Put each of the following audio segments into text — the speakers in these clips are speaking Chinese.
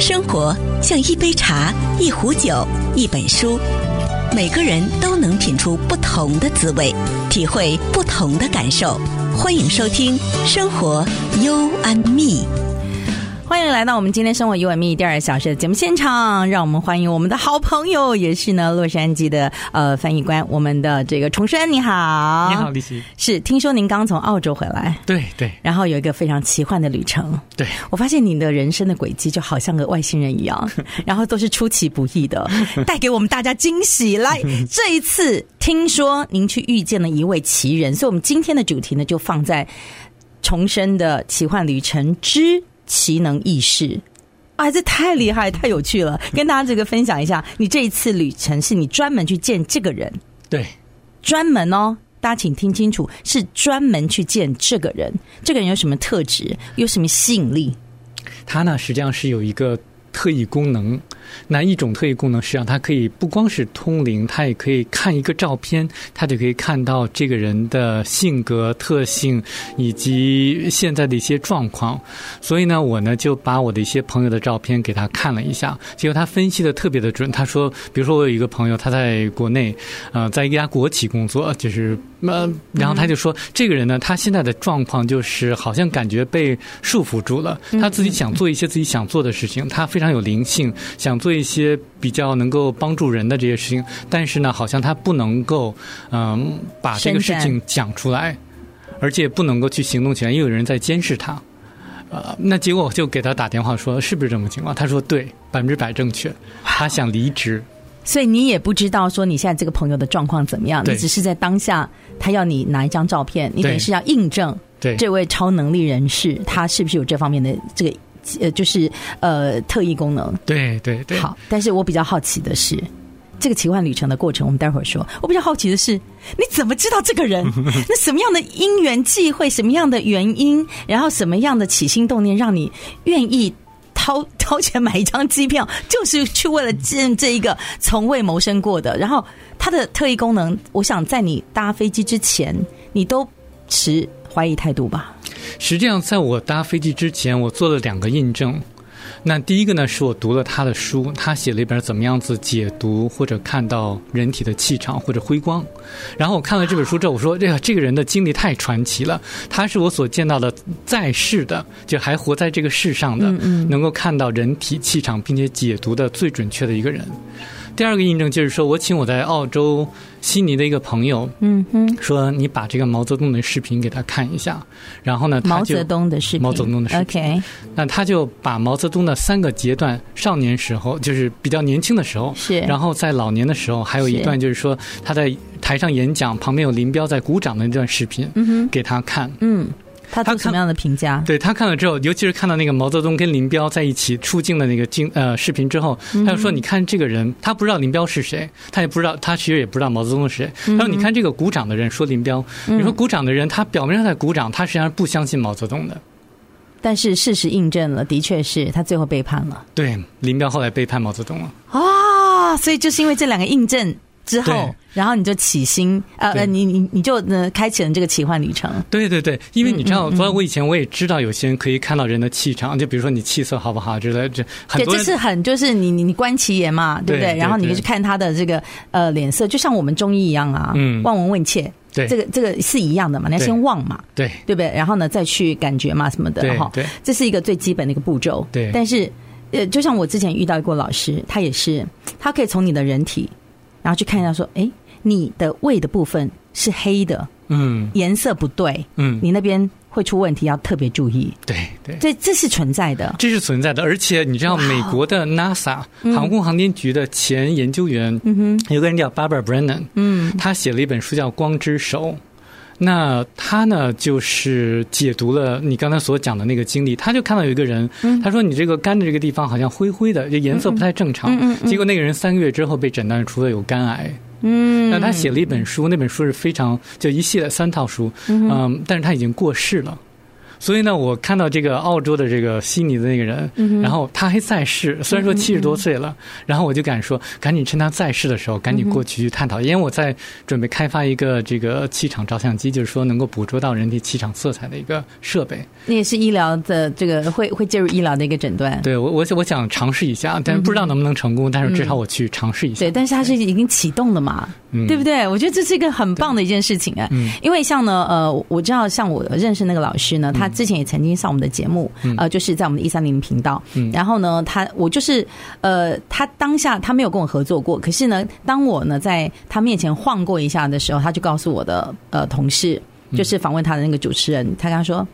生活像一杯茶，一壶酒，一本书，每个人都能品出不同的滋味，体会不同的感受。欢迎收听《生活 You and Me》。欢迎来到我们今天生活 You and Me 第二小时的节目现场，让我们欢迎我们的好朋友，也是呢洛杉矶的呃翻译官，我们的这个重生，你好，你好，丽西。是，听说您刚从澳洲回来，对对，然后有一个非常奇幻的旅程，对，我发现你的人生的轨迹就好像个外星人一样，然后都是出其不意的，带给我们大家惊喜。来，这一次听说您去遇见了一位奇人，所以我们今天的主题呢就放在重生的奇幻旅程之。奇能异事，啊，这太厉害，太有趣了！跟大家这个分享一下，你这一次旅程是你专门去见这个人，对，专门哦，大家请听清楚，是专门去见这个人。这个人有什么特质？有什么吸引力？他呢，实际上是有一个特异功能。那一种特异功能，实际上它可以不光是通灵，它也可以看一个照片，它就可以看到这个人的性格特性以及现在的一些状况。所以呢，我呢就把我的一些朋友的照片给他看了一下，结果他分析的特别的准。他说，比如说我有一个朋友，他在国内，呃，在一家国企工作，就是呃，然后他就说，这个人呢，他现在的状况就是好像感觉被束缚住了，他自己想做一些自己想做的事情，他非常有灵性，想。做一些比较能够帮助人的这些事情，但是呢，好像他不能够嗯把这个事情讲出来，而且不能够去行动起来，因为有人在监视他。呃，那结果我就给他打电话说，是不是这么情况？他说对，百分之百正确。他想离职，所以你也不知道说你现在这个朋友的状况怎么样，你只是在当下他要你拿一张照片，你等于是要印证对这位超能力人士他是不是有这方面的这个。呃，就是呃，特异功能，对对对。好，但是我比较好奇的是，这个奇幻旅程的过程，我们待会儿说。我比较好奇的是，你怎么知道这个人？那什么样的因缘际会，什么样的原因，然后什么样的起心动念，让你愿意掏 掏钱买一张机票，就是去为了见这一个从未谋生过的？然后他的特异功能，我想在你搭飞机之前，你都持怀疑态度吧？实际上，在我搭飞机之前，我做了两个印证。那第一个呢，是我读了他的书，他写了一本怎么样子解读或者看到人体的气场或者辉光。然后我看了这本书之后，我说：“这个这个人的经历太传奇了，他是我所见到的在世的，就还活在这个世上的，能够看到人体气场并且解读的最准确的一个人。”第二个印证就是说，我请我在澳洲悉尼的一个朋友，嗯哼，说你把这个毛泽东的视频给他看一下，然后呢，他就毛泽东的视频，毛泽东的视频，OK，那他就把毛泽东的三个阶段：少年时候，就是比较年轻的时候，是，然后在老年的时候，还有一段就是说他在台上演讲，旁边有林彪在鼓掌的那段视频，嗯哼，给他看，嗯。他他什么样的评价？对，他看了之后，尤其是看到那个毛泽东跟林彪在一起出镜的那个镜呃视频之后，他就说：“你看这个人，他不知道林彪是谁，他也不知道，他其实也不知道毛泽东是谁。他说：‘你看这个鼓掌的人，说林彪，你说鼓掌的人，他表面上在鼓掌，他实际上不相信毛泽东的。’但是事实印证了，的确是他最后背叛了。对，林彪后来背叛毛泽东了。啊，所以就是因为这两个印证。”之后，然后你就起心，呃呃，你你你就呢开启了这个奇幻旅程。对对对，因为你知道，所以我以前我也知道有些人可以看到人的气场，就比如说你气色好不好之类，这很多。对，这是很就是你你你观其言嘛，对不对？然后你就去看他的这个呃脸色，就像我们中医一样啊，嗯，望闻问切，对，这个这个是一样的嘛，你要先望嘛，对，对不对？然后呢再去感觉嘛什么的哈，对，这是一个最基本的一个步骤。对，但是呃，就像我之前遇到过老师，他也是，他可以从你的人体，然后去看一下说，哎。你的胃的部分是黑的，嗯，颜色不对，嗯，你那边会出问题，要特别注意。对对，这这是存在的，这是存在的。而且你知道，美国的 NASA 航空航天局的前研究员，嗯哼，有个人叫 Barbara Brennan，嗯，他写了一本书叫《光之手》。那他呢，就是解读了你刚才所讲的那个经历。他就看到有一个人，他说：“你这个肝的这个地方好像灰灰的，这颜色不太正常。”结果那个人三个月之后被诊断出了有肝癌。嗯，那他写了一本书，那本书是非常就一系列三套书，嗯，但是他已经过世了。所以呢，我看到这个澳洲的这个悉尼的那个人，嗯、然后他还在世，虽然说七十多岁了，嗯、然后我就敢说，赶紧趁他在世的时候，赶紧过去去探讨，嗯、因为我在准备开发一个这个气场照相机，就是说能够捕捉到人体气场色彩的一个设备。那也是医疗的这个会会介入医疗的一个诊断。对，我我我想尝试一下，但是不知道能不能成功，嗯、但是至少我去尝试一下。对，但是它是已经启动了嘛，嗯、对不对？我觉得这是一个很棒的一件事情啊，嗯、因为像呢，呃，我知道像我认识那个老师呢，他之前也曾经上我们的节目，嗯、呃，就是在我们的一三零频道，嗯、然后呢，他我就是呃，他当下他没有跟我合作过，可是呢，当我呢在他面前晃过一下的时候，他就告诉我的呃同事，就是访问他的那个主持人，嗯、他跟他说，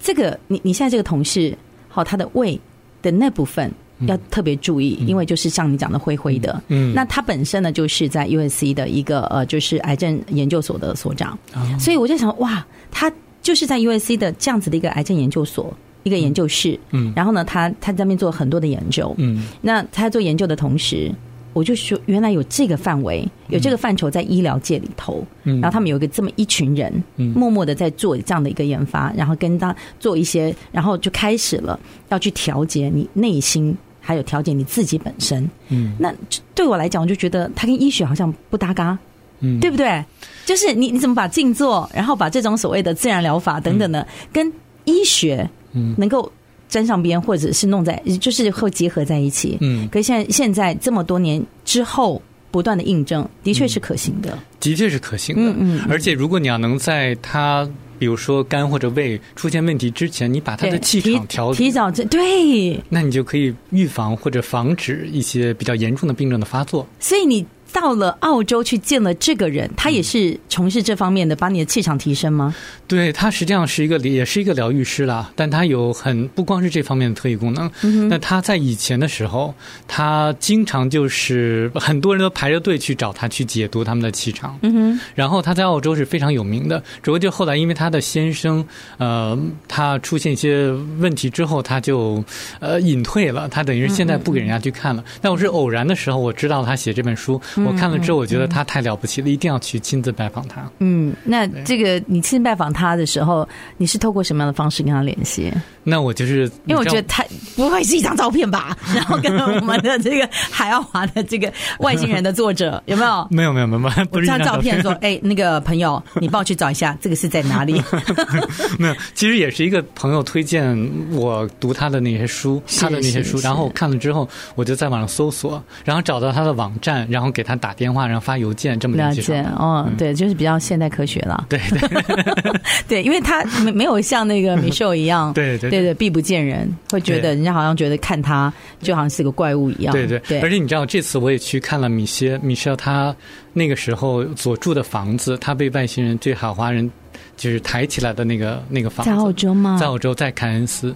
这个你你现在这个同事，好，他的胃的那部分。要特别注意，因为就是像你讲的灰灰的。嗯，那他本身呢，就是在 USC 的一个呃，就是癌症研究所的所长。所以我就想，哇，他就是在 USC 的这样子的一个癌症研究所一个研究室。嗯，然后呢，他他在那边做很多的研究。嗯，那他在做研究的同时。我就说，原来有这个范围，有这个范畴在医疗界里头，嗯，然后他们有一个这么一群人，嗯，默默的在做这样的一个研发，然后跟他做一些，然后就开始了要去调节你内心，还有调节你自己本身，嗯，那对我来讲，我就觉得他跟医学好像不搭嘎，嗯，对不对？就是你你怎么把静坐，然后把这种所谓的自然疗法等等的，跟医学，嗯，能够。沾上边，或者是弄在，就是会结合在一起。嗯，可是现在现在这么多年之后，不断的印证，的确是可行的。的确是可行的。嗯嗯。而且，如果你要能在他，比如说肝或者胃出现问题之前，你把他的气场调提早这对，那你就可以预防或者防止一些比较严重的病症的发作。所以你。到了澳洲去见了这个人，他也是从事这方面的，把你的气场提升吗？对，他实际上是一个也是一个疗愈师啦，但他有很不光是这方面的特异功能。嗯，那他在以前的时候，他经常就是很多人都排着队去找他去解读他们的气场。嗯哼，然后他在澳洲是非常有名的，只不过就后来因为他的先生呃，他出现一些问题之后，他就呃隐退了，他等于是现在不给人家去看了。但我是偶然的时候，我知道他写这本书。我看了之后，我觉得他太了不起了，一定要去亲自拜访他。嗯，那这个你亲自拜访他的时候，你是透过什么样的方式跟他联系？那我就是因为我觉得他不会是一张照片吧？然后跟我们的这个海奥华的这个外星人的作者有 没有？没有没有没有，不是一张照片说，哎，那个朋友，你帮我去找一下，这个是在哪里？没有，其实也是一个朋友推荐我读他的那些书，他的那些书，然后我看了之后，我就在网上搜索，然后找到他的网站，然后给他。打电话，然后发邮件，这么了解哦，对，就是比较现代科学了。对对 对，因为他没没有像那个 Michelle 一样，对对对，避不见人，会觉得人家好像觉得看他就好像是个怪物一样。对对对，而且你知道，这次我也去看了米歇 Michelle 他那个时候所住的房子，他被外星人对海华人就是抬起来的那个那个房子，在澳洲吗？在澳洲，在凯恩斯。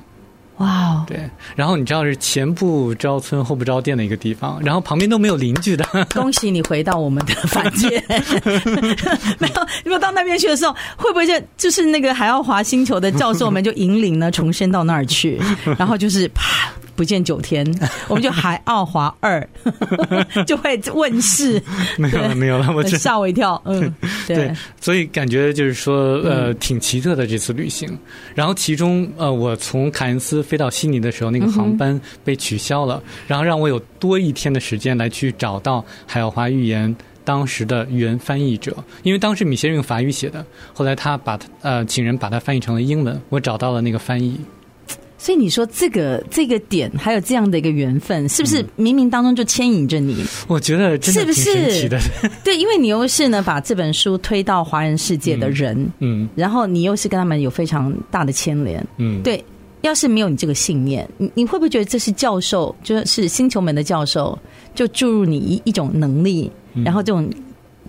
哇，wow, 对，然后你知道是前不着村后不着店的一个地方，然后旁边都没有邻居的。恭喜你回到我们的房间，没有，如果到那边去的时候，会不会就就是那个海奥华星球的教授们就引领呢重生到那儿去，然后就是啪。不见九天，我们就海奥华二 就会问世。没有了，没有了，我吓我一跳。嗯，对，对，所以感觉就是说，呃，挺奇特的这次旅行。嗯、然后其中，呃，我从凯恩斯飞到悉尼的时候，那个航班被取消了，嗯、然后让我有多一天的时间来去找到海奥华预言当时的原翻译者，因为当时米歇用法语写的，后来他把呃请人把它翻译成了英文，我找到了那个翻译。所以你说这个这个点，还有这样的一个缘分，是不是冥冥当中就牵引着你？我觉得真的挺神奇的。是不是？对，因为你又是呢，把这本书推到华人世界的人，嗯，嗯，然后你又是跟他们有非常大的牵连，嗯，对。要是没有你这个信念，你你会不会觉得这是教授，就是星球门的教授，就注入你一一种能力，然后这种。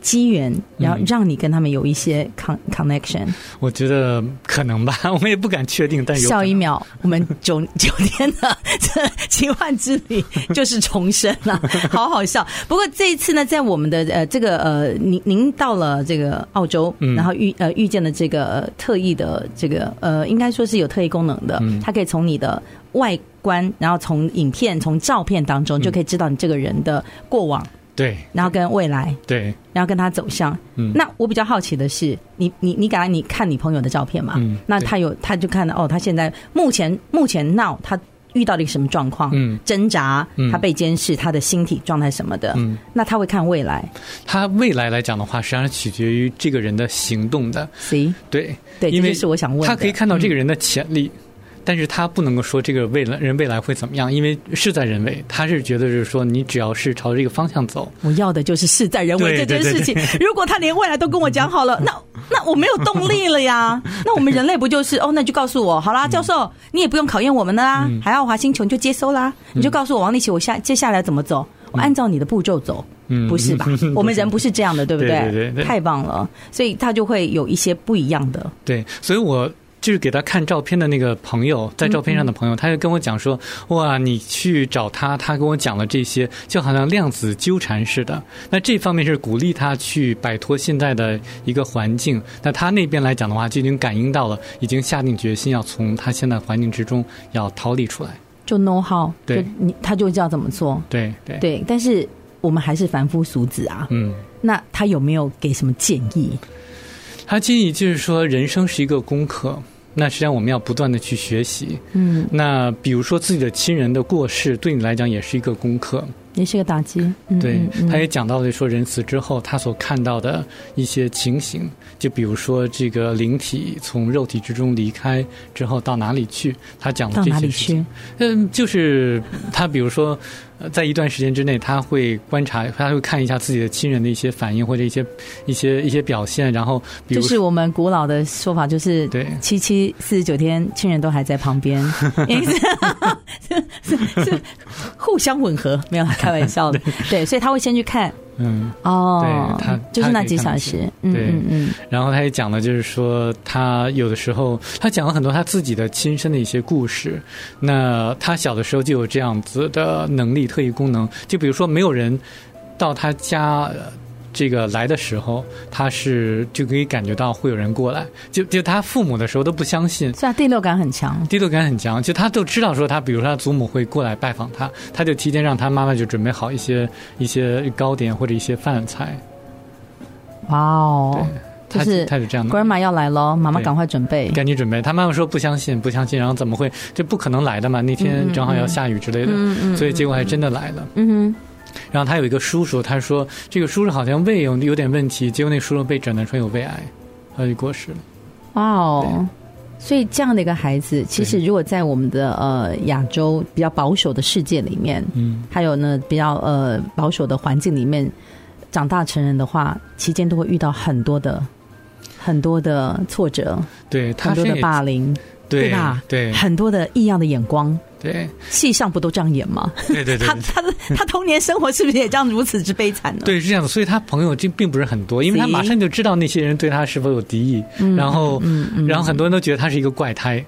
机缘，然后让你跟他们有一些 con connection。我觉得可能吧，我们也不敢确定。但有下一秒，我们九九天的 这奇幻之旅就是重生了，好好笑。不过这一次呢，在我们的呃这个呃，您您到了这个澳洲，然后遇呃遇见了这个特异的这个呃，应该说是有特异功能的，它可以从你的外观，然后从影片、从照片当中就可以知道你这个人的过往。对，然后跟未来，对，然后跟他走向。嗯，那我比较好奇的是，你你你刚才你看你朋友的照片嘛？嗯，那他有他就看到哦，他现在目前目前闹他。遇到了一个什么状况？嗯，挣扎，他被监视，他的心体状态什么的。嗯，那他会看未来。他未来来讲的话，实际上是取决于这个人的行动的。C，对对，因为是我想问，他可以看到这个人的潜力。嗯但是他不能够说这个未来人未来会怎么样，因为事在人为。他是觉得是说，你只要是朝这个方向走，我要的就是事在人为这件事情。如果他连未来都跟我讲好了，那那我没有动力了呀。那我们人类不就是哦？那就告诉我好啦，教授，你也不用考验我们的啦。海奥华星球你就接收啦，你就告诉我王立奇，我下接下来怎么走？我按照你的步骤走，不是吧？我们人不是这样的，对不对？对对对，太棒了，所以他就会有一些不一样的。对，所以我。就是给他看照片的那个朋友，在照片上的朋友，他就跟我讲说：“哇，你去找他，他跟我讲了这些，就好像量子纠缠似的。”那这方面是鼓励他去摆脱现在的一个环境。那他那边来讲的话，就已经感应到了，已经下定决心要从他现在环境之中要逃离出来。就 know how，对，你他就知道怎么做。对对对，但是我们还是凡夫俗子啊。嗯，那他有没有给什么建议？他建议就是说，人生是一个功课。那实际上我们要不断的去学习，嗯，那比如说自己的亲人的过世，对你来讲也是一个功课，也是个打击。对，他也讲到了说人死之后他所看到的一些情形，就比如说这个灵体从肉体之中离开之后到哪里去，他讲的这些事情，嗯，就是他比如说。在一段时间之内，他会观察，他会看一下自己的亲人的一些反应或者一些一些一些表现，然后比如，就是我们古老的说法，就是对七七四十九天，亲人都还在旁边，是 是是互相吻合，没有开玩笑的，对，所以他会先去看。嗯哦，对他就是那几小时，嗯嗯嗯。然后他也讲了，就是说他有的时候，他讲了很多他自己的亲身的一些故事。那他小的时候就有这样子的能力、特异功能，就比如说没有人到他家。这个来的时候，他是就可以感觉到会有人过来，就就他父母的时候都不相信，是啊，第六感很强，第六感很强，就他都知道说他，比如说他祖母会过来拜访他，他就提前让他妈妈就准备好一些一些糕点或者一些饭菜。哇哦，他是他是这样的，Grandma 要来了，妈妈赶快准备，赶紧准备。他妈妈说不相信，不相信，然后怎么会？这不可能来的嘛，那天正好要下雨之类的，嗯嗯，所以结果还真的来了，嗯哼。然后他有一个叔叔，他说这个叔叔好像胃有有点问题，结果那叔叔被诊断出有胃癌，他就过世了。哇哦！所以这样的一个孩子，其实如果在我们的呃亚洲比较保守的世界里面，嗯，还有呢比较呃保守的环境里面长大成人的话，期间都会遇到很多的很多的挫折，对，很多的霸凌，对，吧？对，很多的异样的眼光。对，戏上不都这样演吗？对对对，他他的他童年生活是不是也这样如此之悲惨呢？对，是这样的。所以他朋友就并不是很多，因为他马上就知道那些人对他是否有敌意，嗯、然后、嗯嗯、然后很多人都觉得他是一个怪胎。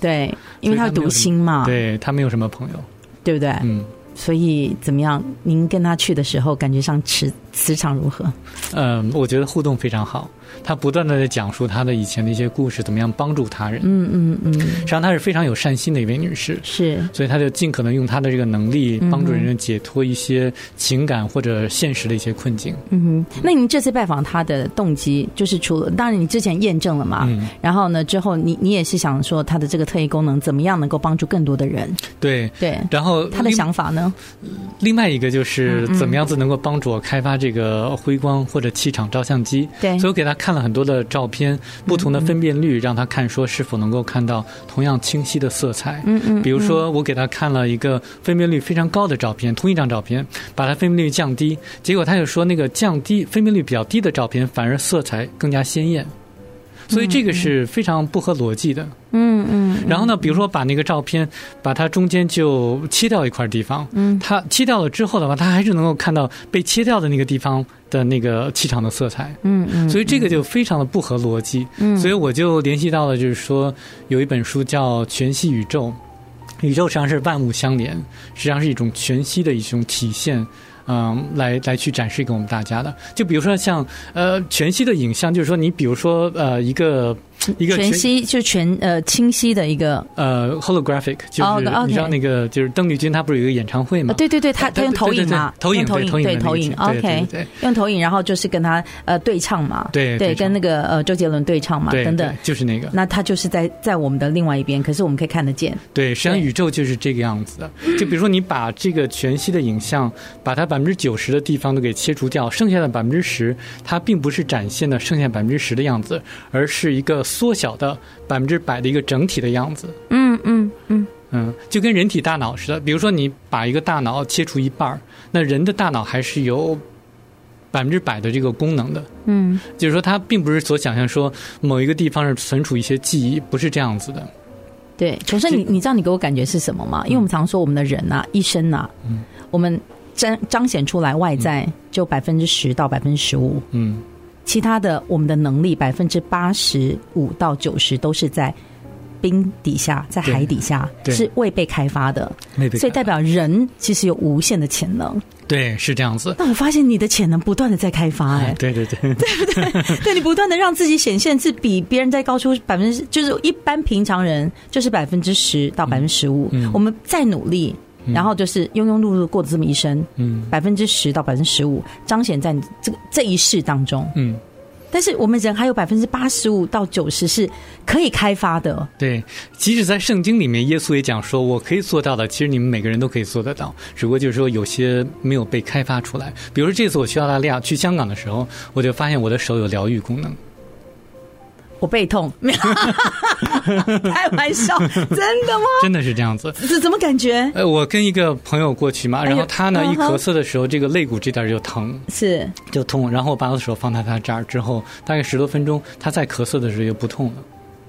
对，因为他独心嘛。对，他没有什么朋友，对不对？嗯。所以怎么样？您跟他去的时候，感觉上磁磁场如何？嗯，我觉得互动非常好。他不断的在讲述他的以前的一些故事，怎么样帮助他人。嗯嗯嗯。实际上，她是非常有善心的一位女士。是。所以，她就尽可能用她的这个能力，帮助人们解脱一些情感或者现实的一些困境。嗯哼。那您这次拜访她的动机，就是除了当然你之前验证了嘛？嗯。然后呢，之后你你也是想说她的这个特异功能怎么样能够帮助更多的人？对对。然后她的想法呢？另外一个就是怎么样子能够帮助我开发这个辉光或者气场照相机？对。所以我给他看了很多的照片，不同的分辨率，让他看说是否能够看到同样清晰的色彩。嗯嗯。比如说，我给他看了一个分辨率非常高的照片，同一张照片，把它分辨率降低，结果他就说那个降低分辨率比较低的照片反而色彩更加鲜艳。所以这个是非常不合逻辑的。嗯嗯。然后呢，比如说把那个照片，把它中间就切掉一块地方。嗯。它切掉了之后的话，它还是能够看到被切掉的那个地方的那个气场的色彩。嗯嗯。所以这个就非常的不合逻辑。嗯。所以我就联系到了，就是说有一本书叫《全息宇宙》，宇宙实际上是万物相连，实际上是一种全息的一种体现。嗯，来来去展示给我们大家的，就比如说像呃全息的影像，就是说你比如说呃一个一个全息就全呃清晰的一个呃 holographic，就是你知道那个就是邓丽君她不是有一个演唱会吗？对对对，她她用投影嘛，投影投影对投影，OK，用投影，然后就是跟她呃对唱嘛，对对，跟那个呃周杰伦对唱嘛，等等，就是那个。那他就是在在我们的另外一边，可是我们可以看得见。对，实际上宇宙就是这个样子的。就比如说你把这个全息的影像，把它百分之九十的地方都给切除掉，剩下的百分之十，它并不是展现的剩下百分之十的样子，而是一个缩小的。百分之百的一个整体的样子，嗯嗯嗯嗯，就跟人体大脑似的。比如说，你把一个大脑切除一半，那人的大脑还是有百分之百的这个功能的。嗯，就是说，它并不是所想象说某一个地方是存储一些记忆，不是这样子的。对，可是你你知道你给我感觉是什么吗？因为我们常说我们的人呐、啊，一生呐、啊，嗯，我们彰彰显出来外在就百分之十到百分之十五，嗯。其他的，我们的能力百分之八十五到九十都是在冰底下，在海底下是未被开发的，所以代表人其实有无限的潜能。对，是这样子。那我发现你的潜能不断的在开发，哎，对对对，对不对？对你不断的让自己显现是比别人再高出百分之，就是一般平常人就是百分之十到百分之十五。我们再努力。然后就是庸庸碌碌过的这么一生，嗯，百分之十到百分之十五彰显在你这个这一世当中，嗯，但是我们人还有百分之八十五到九十是可以开发的。对，即使在圣经里面，耶稣也讲说，我可以做到的，其实你们每个人都可以做得到，只不过就是说有些没有被开发出来。比如说这次我去澳大利亚、去香港的时候，我就发现我的手有疗愈功能。我背痛，没 有开玩笑，真的吗？真的是这样子，是怎么感觉？呃，我跟一个朋友过去嘛，然后他呢一咳嗽的时候，这个肋骨这点就疼，是就痛，然后我把我的手放在他这儿之后，大概十多分钟，他再咳嗽的时候就不痛了。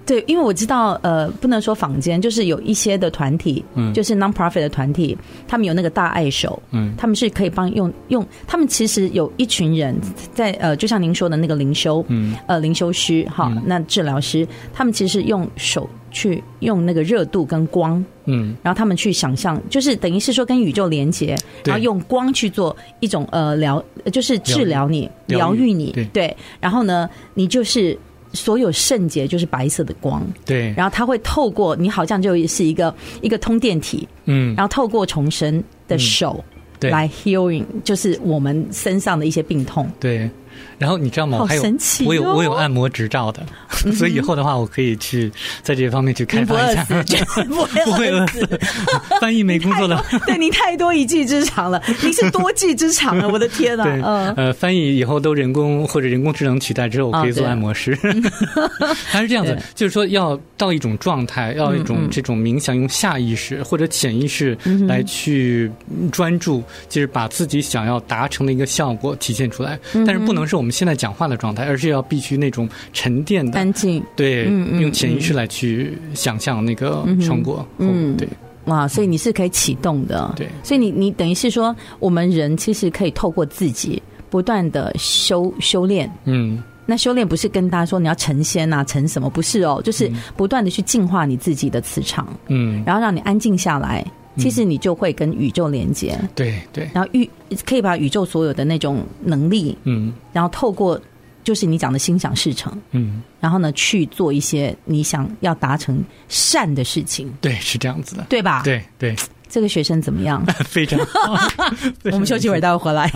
对，因为我知道，呃，不能说坊间，就是有一些的团体，嗯，就是 non-profit 的团体，他们有那个大爱手，嗯，他们是可以帮用用，他们其实有一群人在，呃，就像您说的那个灵修，嗯，呃，灵修师，哈，那治疗师，他们其实用手去用那个热度跟光，嗯，然后他们去想象，就是等于是说跟宇宙连接，然后用光去做一种呃疗，就是治疗你，疗愈你，对，然后呢，你就是。所有圣洁就是白色的光，对，然后它会透过你，好像就是一个一个通电体，嗯，然后透过重生的手，对，来 healing，就是我们身上的一些病痛，对。然后你知道吗？还有我有我有按摩执照的，所以以后的话，我可以去在这方面去开发一下。不 会饿死，翻译没工作的，对您太多一技之长了，您是多技之长了，我的天呐！嗯，呃，翻译以后都人工或者人工智能取代之后，我可以做按摩师。还是这样子，就是说要到一种状态，要一种这种冥想，用下意识或者潜意识来去专注，就是把自己想要达成的一个效果体现出来，但是不能是我们。现在讲话的状态，而是要必须那种沉淀的、干净，对，用潜意识来去想象那个成果，嗯，对，哇，所以你是可以启动的，对，所以你你等于是说，我们人其实可以透过自己不断的修修炼，嗯，那修炼不是跟大家说你要成仙啊，成什么？不是哦，就是不断的去净化你自己的磁场，嗯，然后让你安静下来。其实你就会跟宇宙连接，对对，然后宇可以把宇宙所有的那种能力，嗯，然后透过就是你讲的心想事成，嗯，然后呢去做一些你想要达成善的事情，对，是这样子的，对吧？对对，这个学生怎么样？非常好，我们休息会儿，待会儿回来。